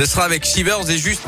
Ce sera avec Shivers et juste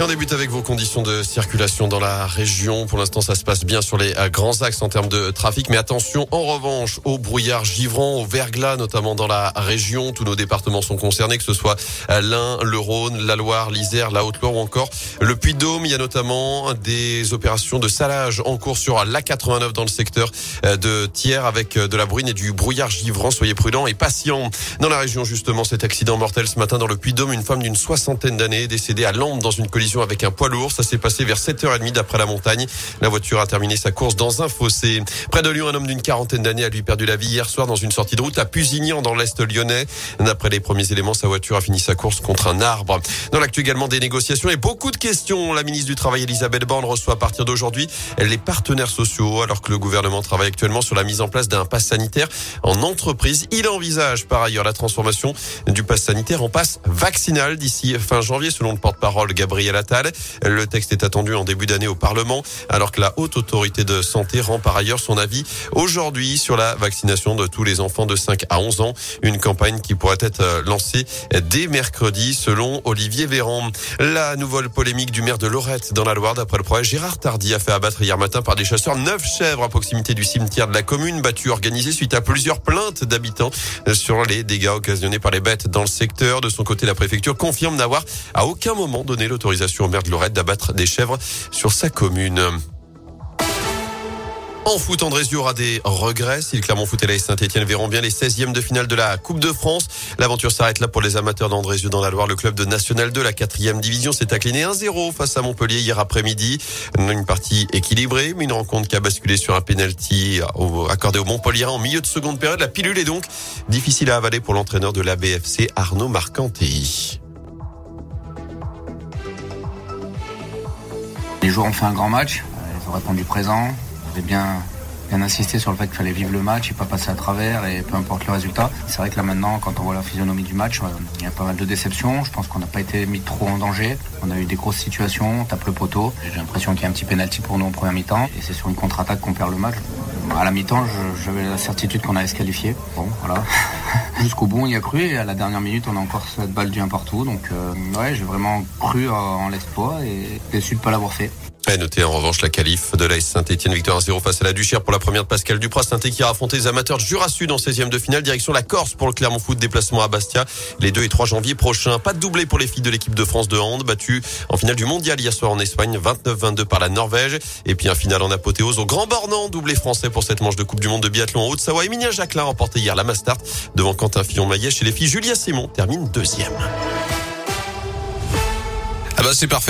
et on débute avec vos conditions de circulation dans la région. Pour l'instant, ça se passe bien sur les euh, grands axes en termes de trafic. Mais attention, en revanche, au brouillard givrant, au verglas, notamment dans la région. Tous nos départements sont concernés, que ce soit euh, l'Ain, le Rhône, la Loire, l'Isère, la Haute-Loire ou encore le Puy-de-Dôme. Il y a notamment des opérations de salage en cours sur l'A89 dans le secteur euh, de Thiers avec de la bruine et du brouillard givrant. Soyez prudents et patients. Dans la région, justement, cet accident mortel ce matin dans le Puy-de-Dôme, une femme d'une soixantaine d'années décédée à Lampe dans une collision avec un poids lourd. Ça s'est passé vers 7h30 d'après la montagne. La voiture a terminé sa course dans un fossé. Près de Lyon, un homme d'une quarantaine d'années a lui perdu la vie hier soir dans une sortie de route à Pusignan dans l'Est lyonnais. D'après les premiers éléments, sa voiture a fini sa course contre un arbre. Dans l'actu également des négociations et beaucoup de questions. La ministre du Travail, Elisabeth Borne, reçoit à partir d'aujourd'hui les partenaires sociaux alors que le gouvernement travaille actuellement sur la mise en place d'un pass sanitaire en entreprise. Il envisage par ailleurs la transformation du pass sanitaire en pass vaccinal d'ici fin janvier selon le porte-parole Gabriel le texte est attendu en début d'année au Parlement, alors que la haute autorité de santé rend par ailleurs son avis aujourd'hui sur la vaccination de tous les enfants de 5 à 11 ans. Une campagne qui pourrait être lancée dès mercredi, selon Olivier Véran. La nouvelle polémique du maire de Lorette dans la Loire, d'après le projet, Gérard Tardy a fait abattre hier matin par des chasseurs neuf chèvres à proximité du cimetière de la commune, battu organisé suite à plusieurs plaintes d'habitants sur les dégâts occasionnés par les bêtes dans le secteur. De son côté, la préfecture confirme n'avoir à aucun moment donné l'autorisation au maire de Lorette d'abattre des chèvres sur sa commune. En foot, Andrézieux aura des regrets. Si le Clermont Foot et la Saint-Etienne verront bien les 16e de finale de la Coupe de France. L'aventure s'arrête là pour les amateurs d'Andrézieux dans la Loire. Le club de National 2, la quatrième division, s'est incliné 1-0 face à Montpellier hier après-midi. Une partie équilibrée, mais une rencontre qui a basculé sur un penalty accordé au Montpellier en milieu de seconde période. La pilule est donc difficile à avaler pour l'entraîneur de la BFC, Arnaud Marcanti. Les joueurs ont fait un grand match, ils ont répondu présent, ils avaient bien, bien insisté sur le fait qu'il fallait vivre le match et pas passer à travers et peu importe le résultat. C'est vrai que là maintenant, quand on voit la physionomie du match, euh, il y a pas mal de déceptions. Je pense qu'on n'a pas été mis trop en danger. On a eu des grosses situations, on tape le poteau. J'ai l'impression qu'il y a un petit pénalty pour nous en première mi-temps et c'est sur une contre-attaque qu'on perd le match. À la mi-temps, j'avais la certitude qu'on allait se qualifier. Bon, voilà. Jusqu'au bout, on y a cru et à la dernière minute, on a encore cette balle du un partout. Donc, euh, ouais, j'ai vraiment cru en l'exploit et déçu de ne pas l'avoir fait. À en revanche la qualif de l'AS Saint-Etienne, victoire 1-0 face à la Duchère pour la première de Pascal Dupras. saint qui a affronté les amateurs Jura Sud en 16e de finale, direction la Corse pour le Clermont Foot, déplacement à Bastia les 2 et 3 janvier prochains. Pas de doublé pour les filles de l'équipe de France de hand, battues en finale du mondial hier soir en Espagne, 29-22 par la Norvège. Et puis un final en apothéose au Grand Bornand, doublé français pour cette manche de Coupe du Monde de biathlon en Haute-Savoie. Emilia Jacquelin remporté hier la Mastart devant Quentin Fillon-Maillet chez les filles. Julia Simon termine deuxième. Ah bah c'est parfait.